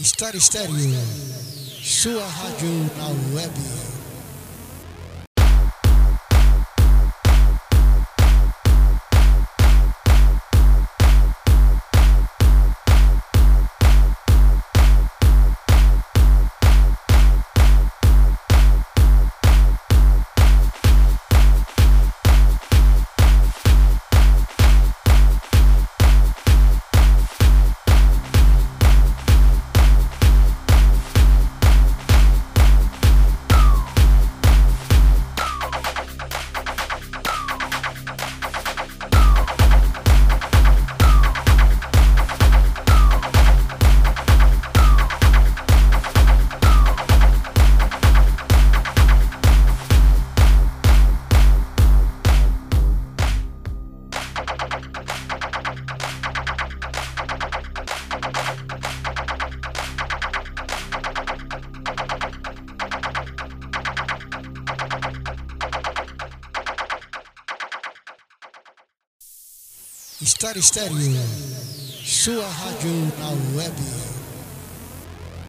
História Estéreo, sua rádio na web. História Estéreo, sua rádio na web.